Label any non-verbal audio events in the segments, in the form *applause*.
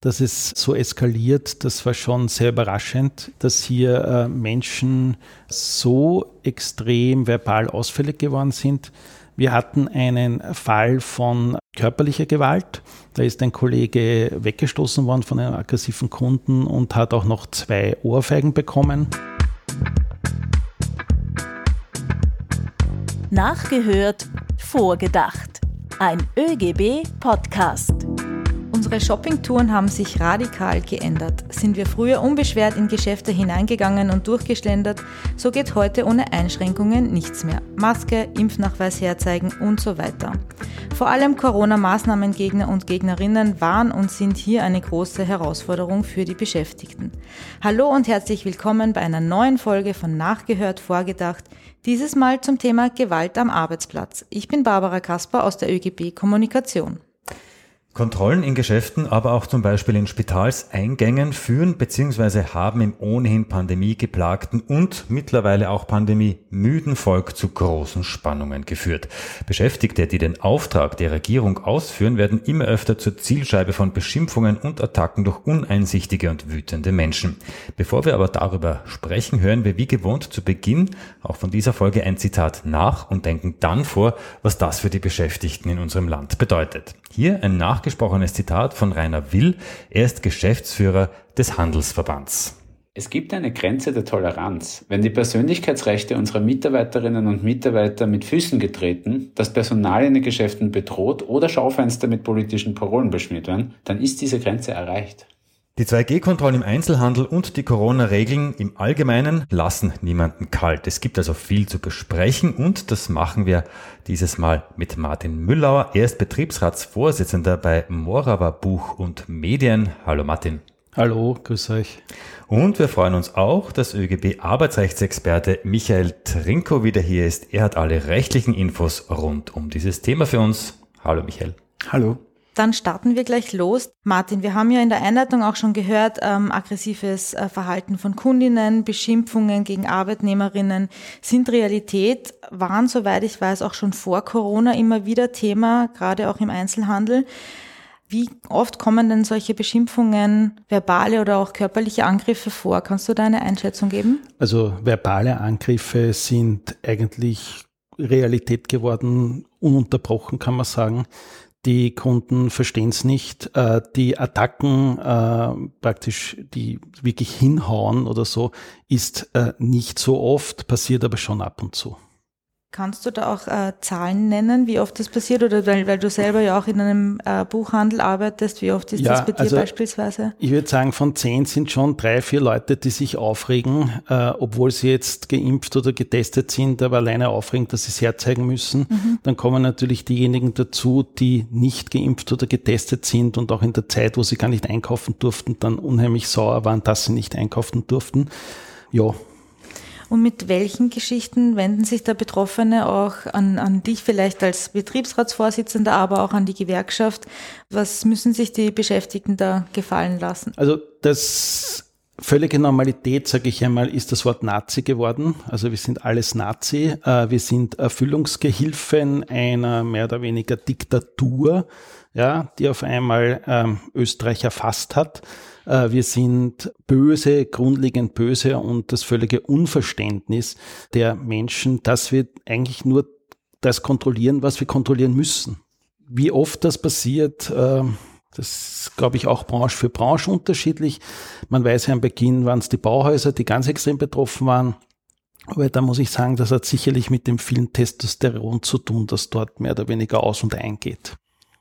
dass es so eskaliert, das war schon sehr überraschend, dass hier äh, Menschen so extrem verbal ausfällig geworden sind. Wir hatten einen Fall von körperlicher Gewalt. Da ist ein Kollege weggestoßen worden von einem aggressiven Kunden und hat auch noch zwei Ohrfeigen bekommen. Nachgehört, vorgedacht. Ein ÖGB-Podcast. Unsere Shoppingtouren haben sich radikal geändert. Sind wir früher unbeschwert in Geschäfte hineingegangen und durchgeschlendert, so geht heute ohne Einschränkungen nichts mehr. Maske, Impfnachweis herzeigen und so weiter. Vor allem Corona-Maßnahmengegner und Gegnerinnen waren und sind hier eine große Herausforderung für die Beschäftigten. Hallo und herzlich willkommen bei einer neuen Folge von Nachgehört Vorgedacht, dieses Mal zum Thema Gewalt am Arbeitsplatz. Ich bin Barbara Kasper aus der ÖGB Kommunikation. Kontrollen in Geschäften, aber auch zum Beispiel in Spitalseingängen führen bzw. haben im ohnehin pandemiegeplagten und mittlerweile auch pandemiemüden Volk zu großen Spannungen geführt. Beschäftigte, die den Auftrag der Regierung ausführen, werden immer öfter zur Zielscheibe von Beschimpfungen und Attacken durch uneinsichtige und wütende Menschen. Bevor wir aber darüber sprechen, hören wir wie gewohnt zu Beginn auch von dieser Folge ein Zitat nach und denken dann vor, was das für die Beschäftigten in unserem Land bedeutet. Hier ein nachgesprochenes Zitat von Rainer Will. Er ist Geschäftsführer des Handelsverbands. Es gibt eine Grenze der Toleranz. Wenn die Persönlichkeitsrechte unserer Mitarbeiterinnen und Mitarbeiter mit Füßen getreten, das Personal in den Geschäften bedroht oder Schaufenster mit politischen Parolen beschmiert werden, dann ist diese Grenze erreicht. Die 2G-Kontrollen im Einzelhandel und die Corona-Regeln im Allgemeinen lassen niemanden kalt. Es gibt also viel zu besprechen und das machen wir dieses Mal mit Martin Müllauer. Er ist Betriebsratsvorsitzender bei Morava Buch und Medien. Hallo Martin. Hallo, grüß euch. Und wir freuen uns auch, dass ÖGB-Arbeitsrechtsexperte Michael Trinko wieder hier ist. Er hat alle rechtlichen Infos rund um dieses Thema für uns. Hallo Michael. Hallo. Dann starten wir gleich los. Martin, wir haben ja in der Einleitung auch schon gehört, ähm, aggressives äh, Verhalten von Kundinnen, Beschimpfungen gegen Arbeitnehmerinnen sind Realität, waren, soweit ich weiß, auch schon vor Corona immer wieder Thema, gerade auch im Einzelhandel. Wie oft kommen denn solche Beschimpfungen, verbale oder auch körperliche Angriffe vor? Kannst du da eine Einschätzung geben? Also verbale Angriffe sind eigentlich Realität geworden, ununterbrochen kann man sagen. Die Kunden verstehen es nicht. Äh, die Attacken, äh, praktisch, die wirklich hinhauen oder so, ist äh, nicht so oft, passiert aber schon ab und zu. Kannst du da auch äh, Zahlen nennen, wie oft das passiert? Oder weil, weil du selber ja auch in einem äh, Buchhandel arbeitest, wie oft ist ja, das bei dir also beispielsweise? Ich würde sagen, von zehn sind schon drei, vier Leute, die sich aufregen, äh, obwohl sie jetzt geimpft oder getestet sind, aber alleine aufregen, dass sie es herzeigen müssen. Mhm. Dann kommen natürlich diejenigen dazu, die nicht geimpft oder getestet sind und auch in der Zeit, wo sie gar nicht einkaufen durften, dann unheimlich sauer waren, dass sie nicht einkaufen durften. Ja, und mit welchen Geschichten wenden sich da Betroffene auch an, an dich vielleicht als Betriebsratsvorsitzender, aber auch an die Gewerkschaft? Was müssen sich die Beschäftigten da gefallen lassen? Also das Völlige Normalität, sage ich einmal, ist das Wort Nazi geworden. Also wir sind alles Nazi. Äh, wir sind Erfüllungsgehilfen einer mehr oder weniger Diktatur, ja, die auf einmal ähm, Österreich erfasst hat. Äh, wir sind böse, grundlegend böse und das völlige Unverständnis der Menschen, dass wir eigentlich nur das kontrollieren, was wir kontrollieren müssen. Wie oft das passiert, äh, das glaube ich, auch Branche für Branche unterschiedlich. Man weiß ja am Beginn waren es die Bauhäuser, die ganz extrem betroffen waren. Aber da muss ich sagen, das hat sicherlich mit dem vielen Testosteron zu tun, das dort mehr oder weniger aus und eingeht.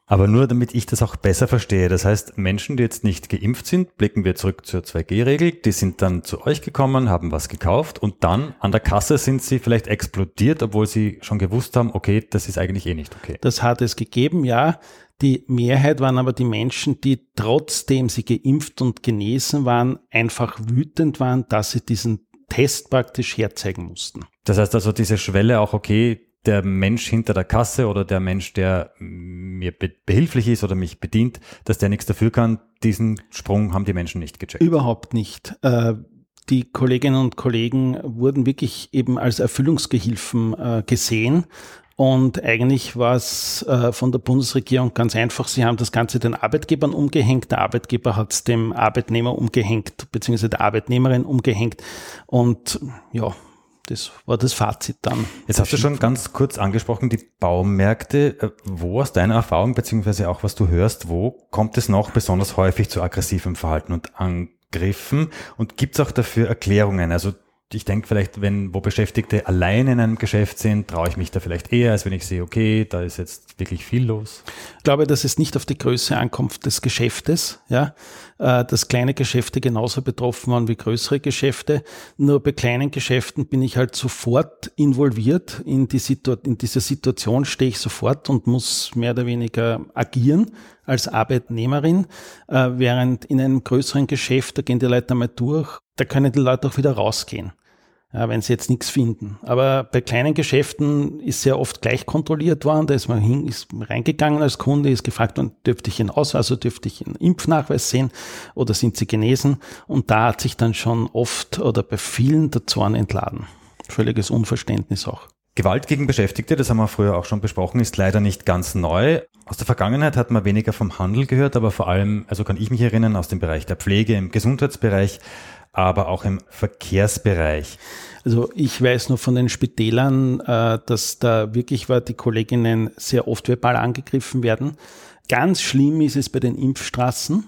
Aber nur damit ich das auch besser verstehe. Das heißt, Menschen, die jetzt nicht geimpft sind, blicken wir zurück zur 2G-Regel, die sind dann zu euch gekommen, haben was gekauft und dann an der Kasse sind sie vielleicht explodiert, obwohl sie schon gewusst haben, okay, das ist eigentlich eh nicht okay. Das hat es gegeben, ja. Die Mehrheit waren aber die Menschen, die trotzdem sie geimpft und genesen waren, einfach wütend waren, dass sie diesen Test praktisch herzeigen mussten. Das heißt also diese Schwelle auch, okay, der Mensch hinter der Kasse oder der Mensch, der mir behilflich ist oder mich bedient, dass der nichts dafür kann, diesen Sprung haben die Menschen nicht gecheckt. Überhaupt nicht. Äh, die Kolleginnen und Kollegen wurden wirklich eben als Erfüllungsgehilfen äh, gesehen Und eigentlich war es äh, von der Bundesregierung ganz einfach. Sie haben das Ganze den Arbeitgebern umgehängt. Der Arbeitgeber hat es dem Arbeitnehmer umgehängt, beziehungsweise der Arbeitnehmerin umgehängt. Und ja, das war das Fazit dann. Jetzt hast du schon ganz kurz angesprochen, die Baumärkte. Äh, wo aus deiner Erfahrung, beziehungsweise auch was du hörst, wo kommt es noch besonders häufig zu aggressivem Verhalten und Angriffen? Und gibt es auch dafür Erklärungen? Also ich denke vielleicht, wenn wo Beschäftigte allein in einem Geschäft sind, traue ich mich da vielleicht eher, als wenn ich sehe, okay, da ist jetzt wirklich viel los. Ich glaube, dass es nicht auf die Größe ankommt des Geschäftes, ja, dass kleine Geschäfte genauso betroffen waren wie größere Geschäfte. Nur bei kleinen Geschäften bin ich halt sofort involviert in die Situation, in dieser Situation stehe ich sofort und muss mehr oder weniger agieren als Arbeitnehmerin, äh, während in einem größeren Geschäft, da gehen die Leute einmal durch, da können die Leute auch wieder rausgehen wenn sie jetzt nichts finden. Aber bei kleinen Geschäften ist sehr oft gleich kontrolliert worden. Da ist man hin, ist reingegangen als Kunde, ist gefragt worden, dürfte ich einen Aus, also dürfte ich einen Impfnachweis sehen oder sind sie genesen? Und da hat sich dann schon oft oder bei vielen der Zorn entladen. Völliges Unverständnis auch. Gewalt gegen Beschäftigte, das haben wir früher auch schon besprochen, ist leider nicht ganz neu. Aus der Vergangenheit hat man weniger vom Handel gehört, aber vor allem, also kann ich mich erinnern, aus dem Bereich der Pflege, im Gesundheitsbereich aber auch im Verkehrsbereich. Also ich weiß nur von den Spitälern, äh, dass da wirklich war, die Kolleginnen sehr oft verbal angegriffen werden. Ganz schlimm ist es bei den Impfstraßen.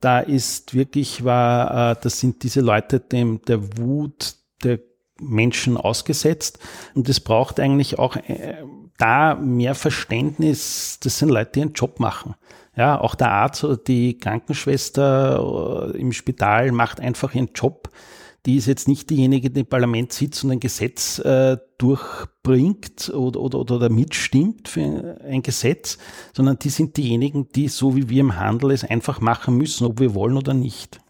Da ist wirklich war, äh, das sind diese Leute dem der Wut der Menschen ausgesetzt und es braucht eigentlich auch äh, da mehr Verständnis. Das sind Leute, die einen Job machen. Ja, auch der Arzt oder die Krankenschwester äh, im Spital macht einfach ihren Job. Die ist jetzt nicht diejenige, die im Parlament sitzt und ein Gesetz äh, durchbringt oder, oder, oder mitstimmt für ein Gesetz, sondern die sind diejenigen, die so wie wir im Handel es einfach machen müssen, ob wir wollen oder nicht.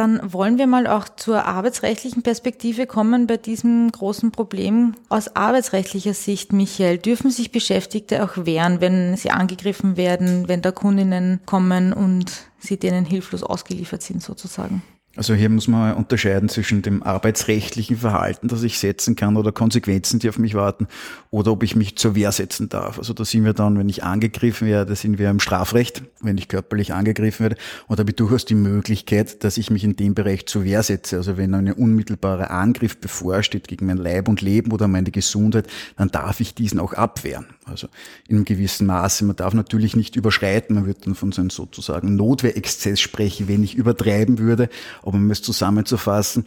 Dann wollen wir mal auch zur arbeitsrechtlichen Perspektive kommen bei diesem großen Problem. Aus arbeitsrechtlicher Sicht, Michael, dürfen sich Beschäftigte auch wehren, wenn sie angegriffen werden, wenn da Kundinnen kommen und sie denen hilflos ausgeliefert sind sozusagen? Also hier muss man unterscheiden zwischen dem arbeitsrechtlichen Verhalten, das ich setzen kann oder Konsequenzen, die auf mich warten, oder ob ich mich zur Wehr setzen darf. Also da sind wir dann, wenn ich angegriffen werde, sind wir im Strafrecht, wenn ich körperlich angegriffen werde. Und da habe ich durchaus die Möglichkeit, dass ich mich in dem Bereich zur Wehr setze. Also wenn ein unmittelbarer Angriff bevorsteht gegen mein Leib und Leben oder meine Gesundheit, dann darf ich diesen auch abwehren. Also in einem gewissen Maße. Man darf natürlich nicht überschreiten. Man wird dann von so einem sozusagen Notwehrexzess sprechen, wenn ich übertreiben würde. Um es zusammenzufassen,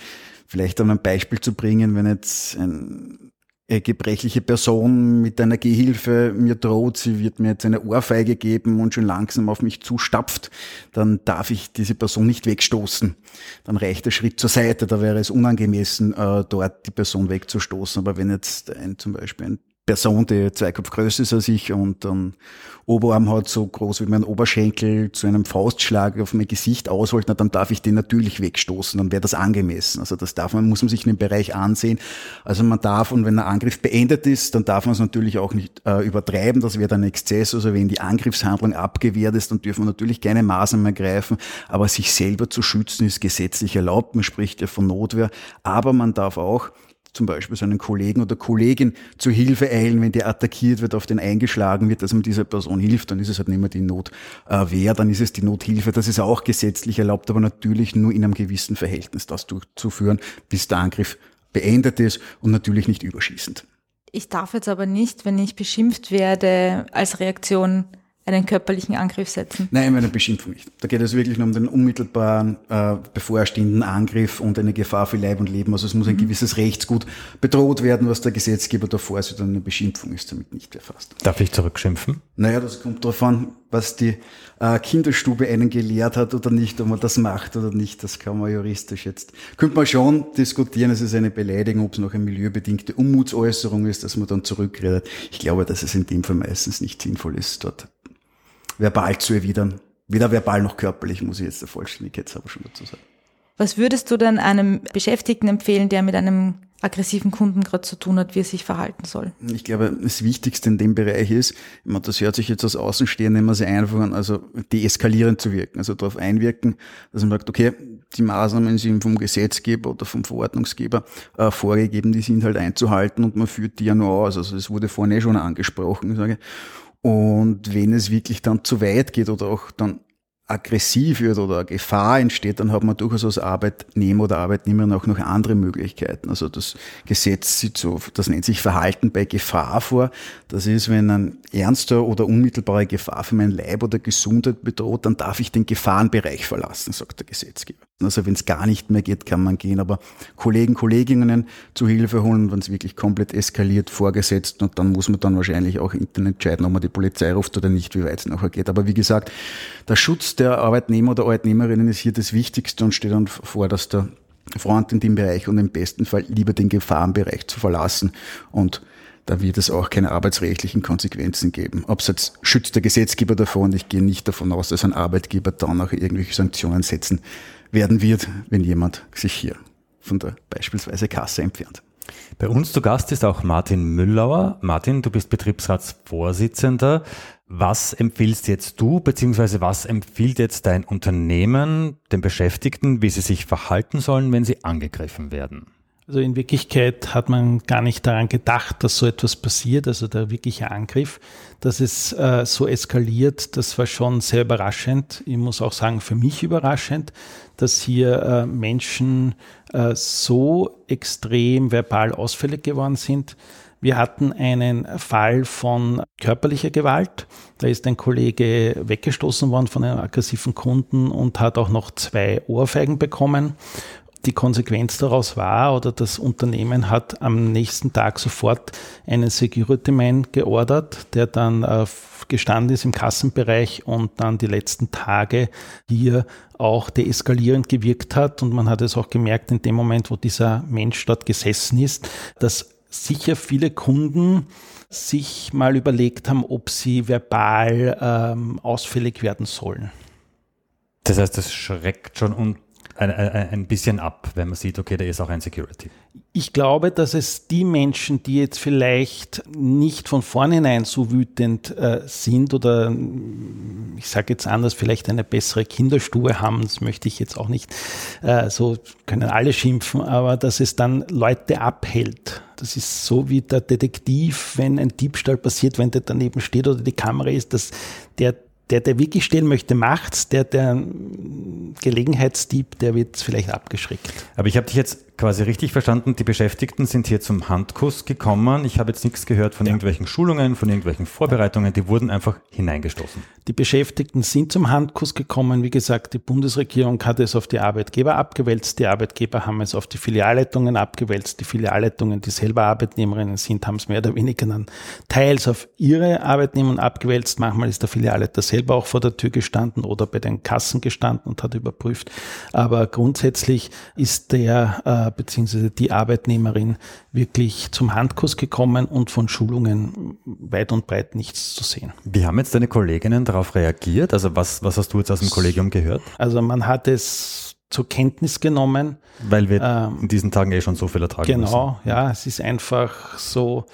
vielleicht um ein Beispiel zu bringen, wenn jetzt ein, eine gebrechliche Person mit einer Gehilfe mir droht, sie wird mir jetzt eine Ohrfeige geben und schon langsam auf mich zustapft, dann darf ich diese Person nicht wegstoßen. Dann reicht der Schritt zur Seite, da wäre es unangemessen, äh, dort die Person wegzustoßen. Aber wenn jetzt ein, zum Beispiel ein Person, die zwei Kopf größer ist als ich und dann Oberarm hat so groß wie mein Oberschenkel zu einem Faustschlag auf mein Gesicht ausholt, na, dann darf ich den natürlich wegstoßen, dann wäre das angemessen. Also das darf man, muss man sich in dem Bereich ansehen. Also man darf, und wenn der Angriff beendet ist, dann darf man es natürlich auch nicht äh, übertreiben, das wäre dann Exzess. Also wenn die Angriffshandlung abgewehrt ist, dann dürfen wir natürlich keine Maßnahmen ergreifen, aber sich selber zu schützen ist gesetzlich erlaubt. Man spricht ja von Notwehr, aber man darf auch zum Beispiel seinen Kollegen oder Kollegin zu Hilfe eilen, wenn der attackiert wird, auf den eingeschlagen wird, dass man dieser Person hilft, dann ist es halt nicht mehr die Notwehr, dann ist es die Nothilfe. Das ist auch gesetzlich erlaubt, aber natürlich nur in einem gewissen Verhältnis das durchzuführen, bis der Angriff beendet ist und natürlich nicht überschießend. Ich darf jetzt aber nicht, wenn ich beschimpft werde, als Reaktion einen körperlichen Angriff setzen? Nein, eine Beschimpfung nicht. Da geht es wirklich nur um den unmittelbaren äh, bevorstehenden Angriff und eine Gefahr für Leib und Leben. Also es muss ein mhm. gewisses Rechtsgut bedroht werden, was der Gesetzgeber da vorsieht und eine Beschimpfung ist damit nicht erfasst. Darf ich zurückschimpfen? Naja, das kommt darauf an, was die äh, Kinderstube einen gelehrt hat oder nicht, ob man das macht oder nicht. Das kann man juristisch jetzt, könnte man schon diskutieren. Es ist eine Beleidigung, ob es noch eine milieubedingte Unmutsäußerung ist, dass man dann zurückredet. Ich glaube, dass es in dem Fall meistens nicht sinnvoll ist, dort verbal zu erwidern. Weder verbal noch körperlich, muss ich jetzt der Vollständigkeit aber schon dazu sagen. Was würdest du dann einem Beschäftigten empfehlen, der mit einem aggressiven Kunden gerade zu tun hat, wie er sich verhalten soll. Ich glaube, das Wichtigste in dem Bereich ist, das hört sich jetzt aus Außenstehenden immer sehr einfach an, also deeskalierend zu wirken, also darauf einwirken, dass man sagt, okay, die Maßnahmen sind vom Gesetzgeber oder vom Verordnungsgeber äh, vorgegeben, die sind halt einzuhalten und man führt die ja nur aus. Also es wurde vorhin eh schon angesprochen, sage. Und wenn es wirklich dann zu weit geht oder auch dann aggressiv wird oder Gefahr entsteht, dann hat man durchaus als Arbeitnehmer oder Arbeitnehmerin auch noch andere Möglichkeiten. Also das Gesetz sieht so, das nennt sich Verhalten bei Gefahr vor. Das ist, wenn ein ernster oder unmittelbare Gefahr für mein Leib oder Gesundheit bedroht, dann darf ich den Gefahrenbereich verlassen, sagt der Gesetzgeber. Also wenn es gar nicht mehr geht, kann man gehen, aber Kollegen, Kolleginnen zu Hilfe holen, wenn es wirklich komplett eskaliert, vorgesetzt und dann muss man dann wahrscheinlich auch intern entscheiden, ob man die Polizei ruft oder nicht, wie weit es nachher geht. Aber wie gesagt, der Schutz der Arbeitnehmer oder Arbeitnehmerinnen ist hier das Wichtigste und steht dann vor, dass der Front in dem Bereich und im besten Fall lieber den Gefahrenbereich zu verlassen und da wird es auch keine arbeitsrechtlichen Konsequenzen geben. Abseits schützt der Gesetzgeber davon. Ich gehe nicht davon aus, dass ein Arbeitgeber dann auch irgendwelche Sanktionen setzen werden wird, wenn jemand sich hier von der beispielsweise Kasse entfernt. Bei uns zu Gast ist auch Martin Müllauer. Martin, du bist Betriebsratsvorsitzender. Was empfiehlst jetzt du, beziehungsweise was empfiehlt jetzt dein Unternehmen den Beschäftigten, wie sie sich verhalten sollen, wenn sie angegriffen werden? Also in Wirklichkeit hat man gar nicht daran gedacht, dass so etwas passiert, also der wirkliche Angriff, dass es äh, so eskaliert, das war schon sehr überraschend. Ich muss auch sagen, für mich überraschend, dass hier äh, Menschen äh, so extrem verbal ausfällig geworden sind. Wir hatten einen Fall von körperlicher Gewalt. Da ist ein Kollege weggestoßen worden von einem aggressiven Kunden und hat auch noch zwei Ohrfeigen bekommen die Konsequenz daraus war oder das Unternehmen hat am nächsten Tag sofort einen Security Man geordert, der dann äh, gestanden ist im Kassenbereich und dann die letzten Tage hier auch deeskalierend gewirkt hat. Und man hat es auch gemerkt in dem Moment, wo dieser Mensch dort gesessen ist, dass sicher viele Kunden sich mal überlegt haben, ob sie verbal ähm, ausfällig werden sollen. Das heißt, das schreckt schon und ein, ein, bisschen ab, wenn man sieht, okay, da ist auch ein Security. Ich glaube, dass es die Menschen, die jetzt vielleicht nicht von vornherein so wütend äh, sind oder ich sage jetzt anders, vielleicht eine bessere Kinderstube haben, das möchte ich jetzt auch nicht, äh, so können alle schimpfen, aber dass es dann Leute abhält. Das ist so wie der Detektiv, wenn ein Diebstahl passiert, wenn der daneben steht oder die Kamera ist, dass der der, der wirklich stehen möchte, macht's. Der, der Gelegenheitsdieb, der wird vielleicht abgeschreckt. Aber ich habe dich jetzt quasi richtig verstanden, die Beschäftigten sind hier zum Handkuss gekommen. Ich habe jetzt nichts gehört von ja. irgendwelchen Schulungen, von irgendwelchen Vorbereitungen, die wurden einfach hineingestoßen. Die Beschäftigten sind zum Handkuss gekommen. Wie gesagt, die Bundesregierung hat es auf die Arbeitgeber abgewälzt. Die Arbeitgeber haben es auf die Filialleitungen abgewälzt. Die Filialleitungen, die selber Arbeitnehmerinnen sind, haben es mehr oder weniger dann teils auf ihre Arbeitnehmer abgewälzt. Manchmal ist der Filialleiter selber auch vor der Tür gestanden oder bei den Kassen gestanden und hat überprüft. Aber grundsätzlich ist der äh, äh, beziehungsweise die Arbeitnehmerin wirklich zum Handkuss gekommen und von Schulungen weit und breit nichts zu sehen. Wie haben jetzt deine Kolleginnen darauf reagiert? Also was, was hast du jetzt aus dem Kollegium gehört? Also man hat es zur Kenntnis genommen. Weil wir ähm, in diesen Tagen eh schon so viel ertragen genau, müssen. Genau, ja, es ist einfach so,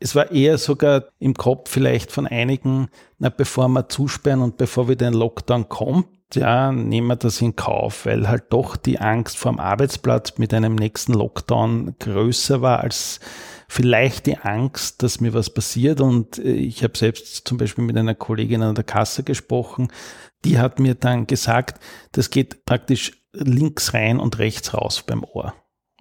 es war eher sogar im Kopf vielleicht von einigen, na, bevor wir zusperren und bevor wieder ein Lockdown kommt, ja, nehmen wir das in Kauf, weil halt doch die Angst vor dem Arbeitsplatz mit einem nächsten Lockdown größer war als vielleicht die Angst, dass mir was passiert. Und äh, ich habe selbst zum Beispiel mit einer Kollegin an der Kasse gesprochen, die hat mir dann gesagt, das geht praktisch links rein und rechts raus beim Ohr.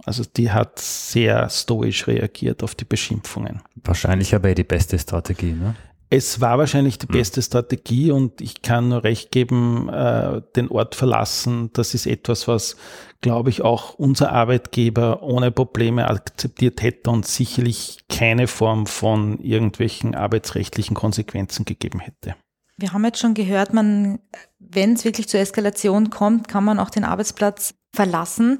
Also die hat sehr stoisch reagiert auf die Beschimpfungen. Wahrscheinlich aber die beste Strategie, ne? Es war wahrscheinlich die hm. beste Strategie und ich kann nur recht geben, äh, den Ort verlassen. Das ist etwas, was, glaube ich, auch unser Arbeitgeber ohne Probleme akzeptiert hätte und sicherlich keine Form von irgendwelchen arbeitsrechtlichen Konsequenzen gegeben hätte. Wir haben jetzt schon gehört, man, wenn es wirklich zur Eskalation kommt, kann man auch den Arbeitsplatz verlassen.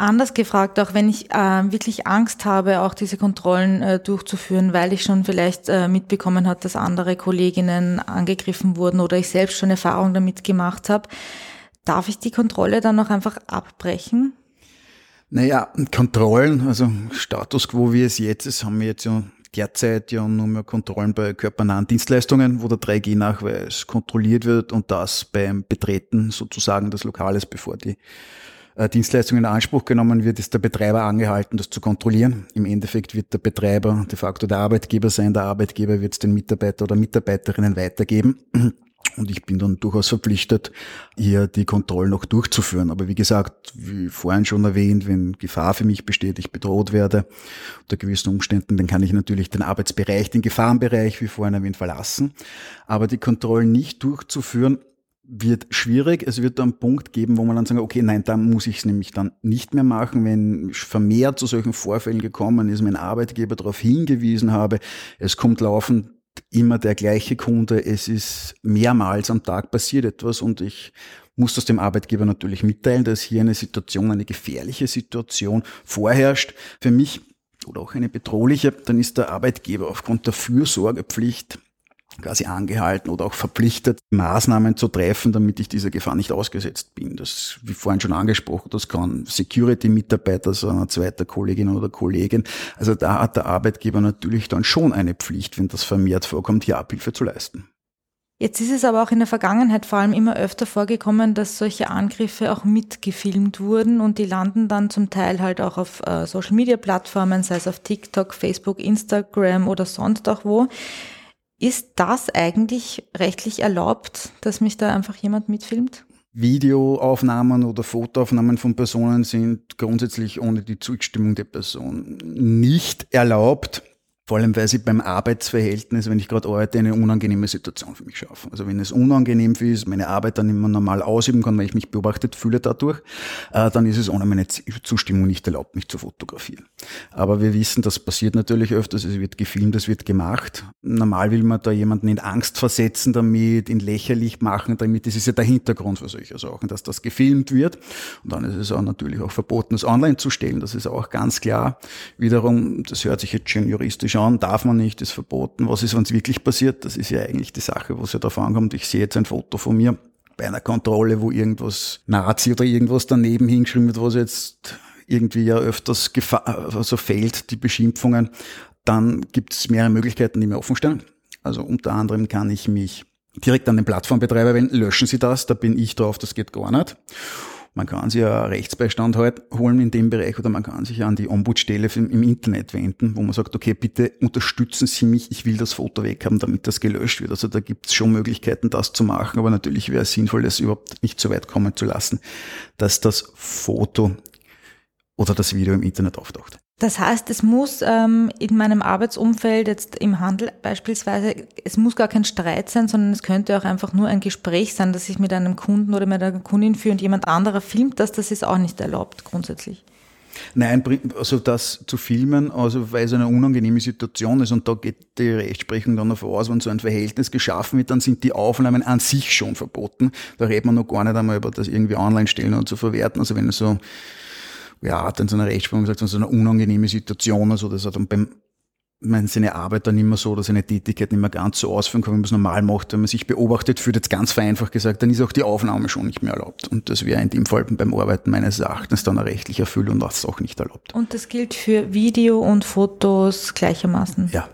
Anders gefragt, auch wenn ich äh, wirklich Angst habe, auch diese Kontrollen äh, durchzuführen, weil ich schon vielleicht äh, mitbekommen habe, dass andere Kolleginnen angegriffen wurden oder ich selbst schon Erfahrung damit gemacht habe, darf ich die Kontrolle dann noch einfach abbrechen? Naja, Kontrollen, also Status quo wie es jetzt ist, haben wir jetzt ja derzeit ja nur mehr Kontrollen bei körpernahen Dienstleistungen, wo der 3G-Nachweis kontrolliert wird und das beim Betreten sozusagen des Lokales, bevor die äh, Dienstleistung in Anspruch genommen wird, ist der Betreiber angehalten, das zu kontrollieren. Im Endeffekt wird der Betreiber de facto der Arbeitgeber sein, der Arbeitgeber wird es den Mitarbeiter oder Mitarbeiterinnen weitergeben. Und ich bin dann durchaus verpflichtet, hier die Kontrollen noch durchzuführen. Aber wie gesagt, wie vorhin schon erwähnt, wenn Gefahr für mich besteht, ich bedroht werde, unter gewissen Umständen, dann kann ich natürlich den Arbeitsbereich, den Gefahrenbereich, wie vorhin erwähnt, verlassen. Aber die Kontrollen nicht durchzuführen, wird schwierig. Es wird dann einen Punkt geben, wo man dann sagen, okay, nein, da muss ich es nämlich dann nicht mehr machen, wenn vermehrt zu solchen Vorfällen gekommen ist, mein Arbeitgeber darauf hingewiesen habe, es kommt laufend immer der gleiche Kunde, es ist mehrmals am Tag passiert etwas und ich muss das dem Arbeitgeber natürlich mitteilen, dass hier eine Situation, eine gefährliche Situation vorherrscht. Für mich oder auch eine bedrohliche, dann ist der Arbeitgeber aufgrund der Fürsorgepflicht quasi angehalten oder auch verpflichtet, Maßnahmen zu treffen, damit ich dieser Gefahr nicht ausgesetzt bin. Das, wie vorhin schon angesprochen, das kann Security-Mitarbeiter sein, eine zweite Kollegin oder Kollegin. Also da hat der Arbeitgeber natürlich dann schon eine Pflicht, wenn das vermehrt vorkommt, hier Abhilfe zu leisten. Jetzt ist es aber auch in der Vergangenheit vor allem immer öfter vorgekommen, dass solche Angriffe auch mitgefilmt wurden und die landen dann zum Teil halt auch auf äh, Social-Media-Plattformen, sei es auf TikTok, Facebook, Instagram oder sonst auch wo. Ist das eigentlich rechtlich erlaubt, dass mich da einfach jemand mitfilmt? Videoaufnahmen oder Fotoaufnahmen von Personen sind grundsätzlich ohne die Zustimmung der Person nicht erlaubt. Vor allem, weil sie beim Arbeitsverhältnis, wenn ich gerade arbeite, eine unangenehme Situation für mich schaffen. Also wenn es unangenehm ist, meine Arbeit dann immer normal ausüben kann, weil ich mich beobachtet fühle dadurch, äh, dann ist es ohne meine Zustimmung nicht erlaubt, mich zu fotografieren. Aber wir wissen, das passiert natürlich öfters, es wird gefilmt, es wird gemacht. Normal will man da jemanden in Angst versetzen damit, in lächerlich machen damit. Das ist ja der Hintergrund für solche Sachen, dass das gefilmt wird. Und dann ist es auch natürlich auch verboten, das online zu stellen. Das ist auch ganz klar. Wiederum, das hört sich jetzt schon juristisch schauen darf man nicht, ist verboten. Was ist, es wirklich passiert? Das ist ja eigentlich die Sache, wo es ja darauf ankommt. Ich sehe jetzt ein Foto von mir bei einer Kontrolle, wo irgendwas Nazi oder irgendwas daneben hingeschrieben wird, was jetzt irgendwie ja öfters also fällt, die Beschimpfungen. Dann gibt es mehrere Möglichkeiten, die mir offen stellen. Also unter anderem kann ich mich direkt an den Plattformbetreiber wenden, löschen Sie das, da bin ich drauf, das geht gar nicht. Man kann sich ja Rechtsbeistand halt holen in dem Bereich oder man kann sich an die Ombudsstelle im Internet wenden, wo man sagt, okay, bitte unterstützen Sie mich, ich will das Foto weghaben, damit das gelöscht wird. Also da gibt es schon Möglichkeiten, das zu machen, aber natürlich wäre es sinnvoll, das überhaupt nicht so weit kommen zu lassen, dass das Foto oder das Video im Internet auftaucht. Das heißt, es muss ähm, in meinem Arbeitsumfeld, jetzt im Handel beispielsweise, es muss gar kein Streit sein, sondern es könnte auch einfach nur ein Gespräch sein, das ich mit einem Kunden oder mit einer Kundin führe und jemand anderer filmt das, das ist auch nicht erlaubt grundsätzlich. Nein, also das zu filmen, also weil es eine unangenehme Situation ist und da geht die Rechtsprechung dann davon aus, wenn so ein Verhältnis geschaffen wird, dann sind die Aufnahmen an sich schon verboten. Da redet man noch gar nicht einmal über das irgendwie online stellen und zu verwerten. Also wenn es so ja, hat dann so eine Rechtsprechung gesagt, so eine unangenehme Situation, also das hat dann beim man seine Arbeit dann immer so oder seine Tätigkeit nicht mehr ganz so ausführen kann, wie man es normal macht. Wenn man sich beobachtet fühlt, jetzt ganz vereinfacht gesagt, dann ist auch die Aufnahme schon nicht mehr erlaubt. Und das wäre in dem Fall beim Arbeiten meines Erachtens dann eine rechtliche Erfüllung und das auch nicht erlaubt. Und das gilt für Video und Fotos gleichermaßen? Ja.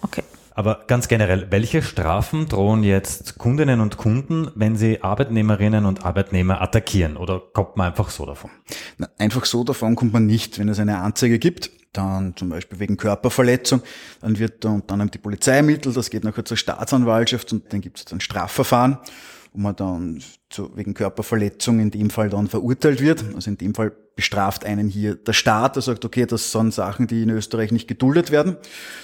Okay. Aber ganz generell, welche Strafen drohen jetzt Kundinnen und Kunden, wenn sie Arbeitnehmerinnen und Arbeitnehmer attackieren? Oder kommt man einfach so davon? Na, einfach so davon kommt man nicht. Wenn es eine Anzeige gibt, dann zum Beispiel wegen Körperverletzung, dann wird dann, dann die Polizei ermittelt, das geht nachher zur Staatsanwaltschaft und dann gibt es ein Strafverfahren wo man dann zu, wegen Körperverletzung in dem Fall dann verurteilt wird. Also in dem Fall bestraft einen hier der Staat, der sagt, okay, das sind Sachen, die in Österreich nicht geduldet werden.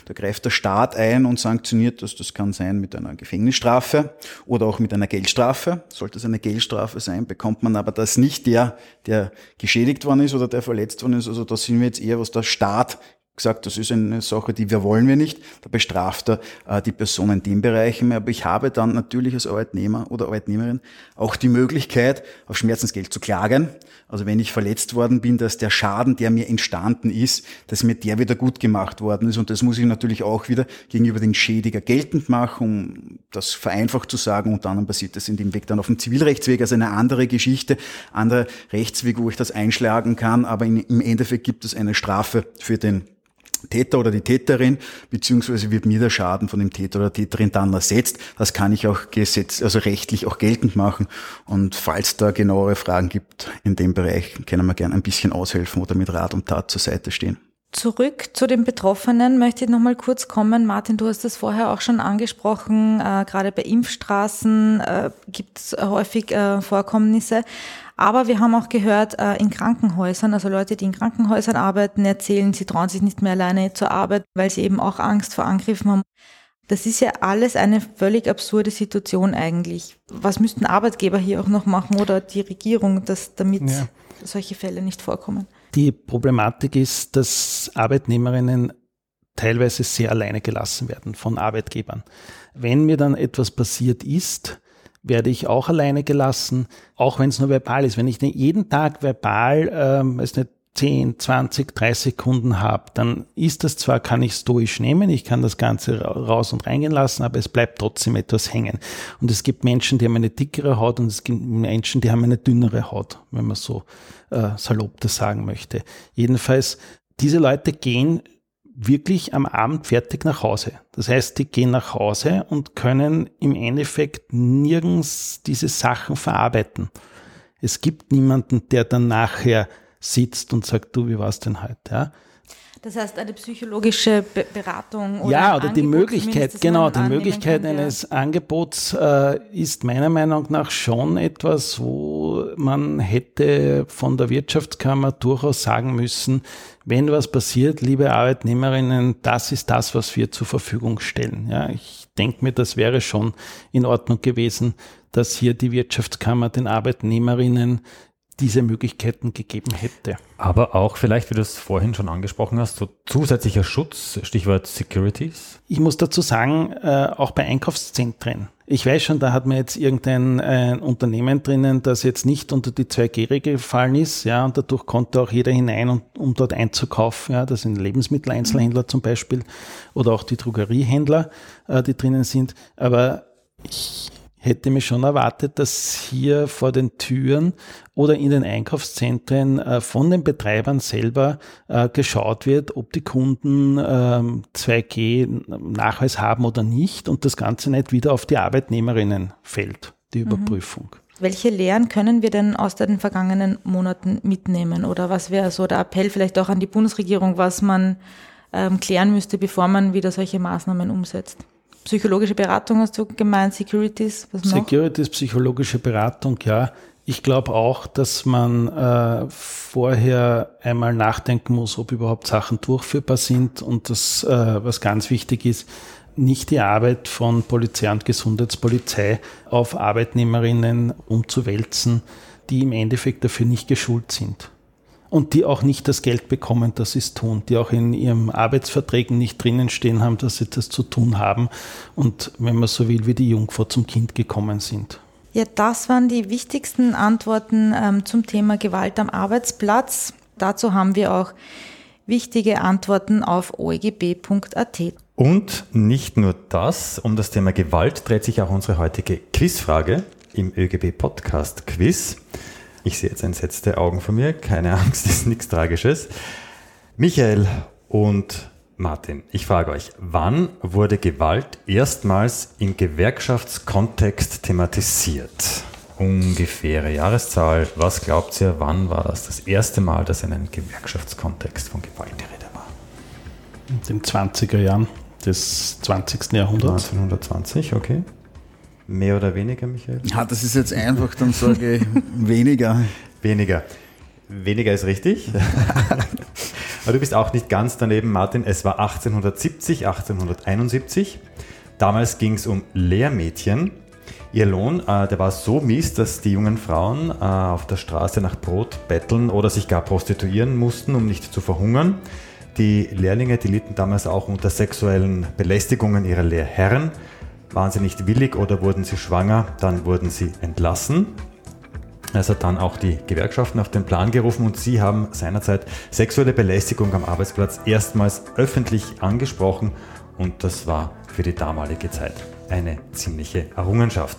Da greift der Staat ein und sanktioniert das. Das kann sein mit einer Gefängnisstrafe oder auch mit einer Geldstrafe. Sollte es eine Geldstrafe sein, bekommt man aber das nicht der, der geschädigt worden ist oder der verletzt worden ist. Also da sind wir jetzt eher, was der Staat gesagt, das ist eine Sache, die wir wollen wir nicht. Da bestraft er äh, die Person in den Bereichen. Aber ich habe dann natürlich als Arbeitnehmer oder Arbeitnehmerin auch die Möglichkeit, auf Schmerzensgeld zu klagen. Also wenn ich verletzt worden bin, dass der Schaden, der mir entstanden ist, dass mir der wieder gut gemacht worden ist. Und das muss ich natürlich auch wieder gegenüber den Schädiger geltend machen, um das vereinfacht zu sagen. Und dann passiert das in dem Weg dann auf dem Zivilrechtsweg, also eine andere Geschichte, anderer Rechtsweg, wo ich das einschlagen kann. Aber in, im Endeffekt gibt es eine Strafe für den Täter oder die Täterin, beziehungsweise wird mir der Schaden von dem Täter oder Täterin dann ersetzt. Das kann ich auch gesetz, also rechtlich auch geltend machen. Und falls da genauere Fragen gibt in dem Bereich, können wir gerne ein bisschen aushelfen oder mit Rat und Tat zur Seite stehen. Zurück zu den Betroffenen möchte ich noch mal kurz kommen. Martin, du hast das vorher auch schon angesprochen. Äh, gerade bei Impfstraßen äh, gibt es häufig äh, Vorkommnisse. Aber wir haben auch gehört, äh, in Krankenhäusern, also Leute, die in Krankenhäusern arbeiten, erzählen, sie trauen sich nicht mehr alleine zur Arbeit, weil sie eben auch Angst vor Angriffen haben. Das ist ja alles eine völlig absurde Situation eigentlich. Was müssten Arbeitgeber hier auch noch machen oder die Regierung, dass, damit ja. solche Fälle nicht vorkommen? Die Problematik ist, dass Arbeitnehmerinnen teilweise sehr alleine gelassen werden von Arbeitgebern. Wenn mir dann etwas passiert ist, werde ich auch alleine gelassen, auch wenn es nur verbal ist. Wenn ich jeden Tag verbal, ähm, weiß nicht, 10, 20, 30 Sekunden habe, dann ist das zwar, kann ich stoisch nehmen, ich kann das Ganze raus und reingehen lassen, aber es bleibt trotzdem etwas hängen. Und es gibt Menschen, die haben eine dickere Haut und es gibt Menschen, die haben eine dünnere Haut, wenn man so äh, salopp das sagen möchte. Jedenfalls, diese Leute gehen wirklich am Abend fertig nach Hause. Das heißt, die gehen nach Hause und können im Endeffekt nirgends diese Sachen verarbeiten. Es gibt niemanden, der dann nachher sitzt und sagt, du, wie war's denn heute? Ja? Das heißt, eine psychologische Be Beratung oder Ja, oder die Möglichkeit, genau, die Möglichkeit könnte. eines Angebots äh, ist meiner Meinung nach schon etwas, wo man hätte von der Wirtschaftskammer durchaus sagen müssen, wenn was passiert, liebe Arbeitnehmerinnen, das ist das, was wir zur Verfügung stellen. Ja, ich denke mir, das wäre schon in Ordnung gewesen, dass hier die Wirtschaftskammer den Arbeitnehmerinnen diese Möglichkeiten gegeben hätte. Aber auch vielleicht, wie du es vorhin schon angesprochen hast, so zusätzlicher Schutz, Stichwort Securities? Ich muss dazu sagen, äh, auch bei Einkaufszentren. Ich weiß schon, da hat man jetzt irgendein äh, Unternehmen drinnen, das jetzt nicht unter die 2G-Regel gefallen ist, ja, und dadurch konnte auch jeder hinein, um, um dort einzukaufen, ja, das sind Lebensmitteleinzelhändler zum Beispiel oder auch die Drogeriehändler, äh, die drinnen sind. Aber ich hätte mir schon erwartet, dass hier vor den Türen oder in den Einkaufszentren äh, von den Betreibern selber äh, geschaut wird, ob die Kunden 2G ähm, Nachweis haben oder nicht und das Ganze nicht wieder auf die Arbeitnehmerinnen fällt, die mhm. Überprüfung. Welche Lehren können wir denn aus den vergangenen Monaten mitnehmen? Oder was wäre so der Appell vielleicht auch an die Bundesregierung, was man ähm, klären müsste, bevor man wieder solche Maßnahmen umsetzt? Psychologische Beratung hast du gemeint, Securities, was noch? Securities, psychologische Beratung, ja. Ich glaube auch, dass man äh, vorher einmal nachdenken muss, ob überhaupt Sachen durchführbar sind und das, äh, was ganz wichtig ist, nicht die Arbeit von Polizei und Gesundheitspolizei auf Arbeitnehmerinnen umzuwälzen, die im Endeffekt dafür nicht geschult sind und die auch nicht das Geld bekommen, dass sie es tun, die auch in ihren Arbeitsverträgen nicht drinnen stehen haben, dass sie das zu tun haben und, wenn man so will, wie die Jungfrau zum Kind gekommen sind. Ja, das waren die wichtigsten Antworten ähm, zum Thema Gewalt am Arbeitsplatz. Dazu haben wir auch wichtige Antworten auf oegb.at. Und nicht nur das, um das Thema Gewalt dreht sich auch unsere heutige Quizfrage im ÖGB Podcast Quiz. Ich sehe jetzt entsetzte Augen von mir. Keine Angst, *laughs* ist nichts Tragisches. Michael und Martin, ich frage euch, wann wurde Gewalt erstmals im Gewerkschaftskontext thematisiert? Ungefähre Jahreszahl. Was glaubt ihr, wann war das das erste Mal, dass in einem Gewerkschaftskontext von Gewalt die Rede war? In den 20er Jahren des 20. Jahrhunderts. 1920, okay. Mehr oder weniger, Michael? Ja, das ist jetzt einfach, dann sage ich *laughs* weniger. Weniger. Weniger ist richtig. *laughs* Aber du bist auch nicht ganz daneben, Martin. Es war 1870, 1871. Damals ging es um Lehrmädchen. Ihr Lohn, äh, der war so mies, dass die jungen Frauen äh, auf der Straße nach Brot betteln oder sich gar prostituieren mussten, um nicht zu verhungern. Die Lehrlinge, die litten damals auch unter sexuellen Belästigungen ihrer Lehrherren. Waren sie nicht willig oder wurden sie schwanger, dann wurden sie entlassen. Es hat dann auch die Gewerkschaften auf den Plan gerufen und sie haben seinerzeit sexuelle Belästigung am Arbeitsplatz erstmals öffentlich angesprochen und das war für die damalige Zeit eine ziemliche Errungenschaft.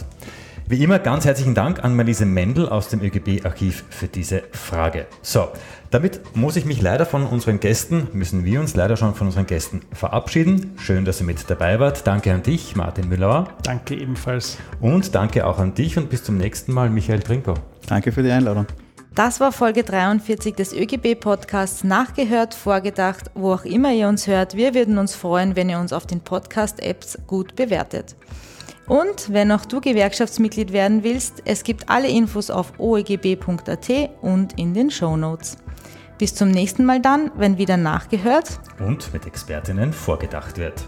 Wie immer ganz herzlichen Dank an Marlise Mendel aus dem ÖGB-Archiv für diese Frage. So, damit muss ich mich leider von unseren Gästen, müssen wir uns leider schon von unseren Gästen verabschieden. Schön, dass ihr mit dabei wart. Danke an dich, Martin Müller. Danke ebenfalls. Und danke auch an dich und bis zum nächsten Mal, Michael Trinko. Danke für die Einladung. Das war Folge 43 des ÖGB-Podcasts Nachgehört, vorgedacht, wo auch immer ihr uns hört. Wir würden uns freuen, wenn ihr uns auf den Podcast-Apps gut bewertet. Und wenn auch du Gewerkschaftsmitglied werden willst, es gibt alle Infos auf oegb.at und in den Show Notes. Bis zum nächsten Mal dann, wenn wieder nachgehört und mit Expertinnen vorgedacht wird.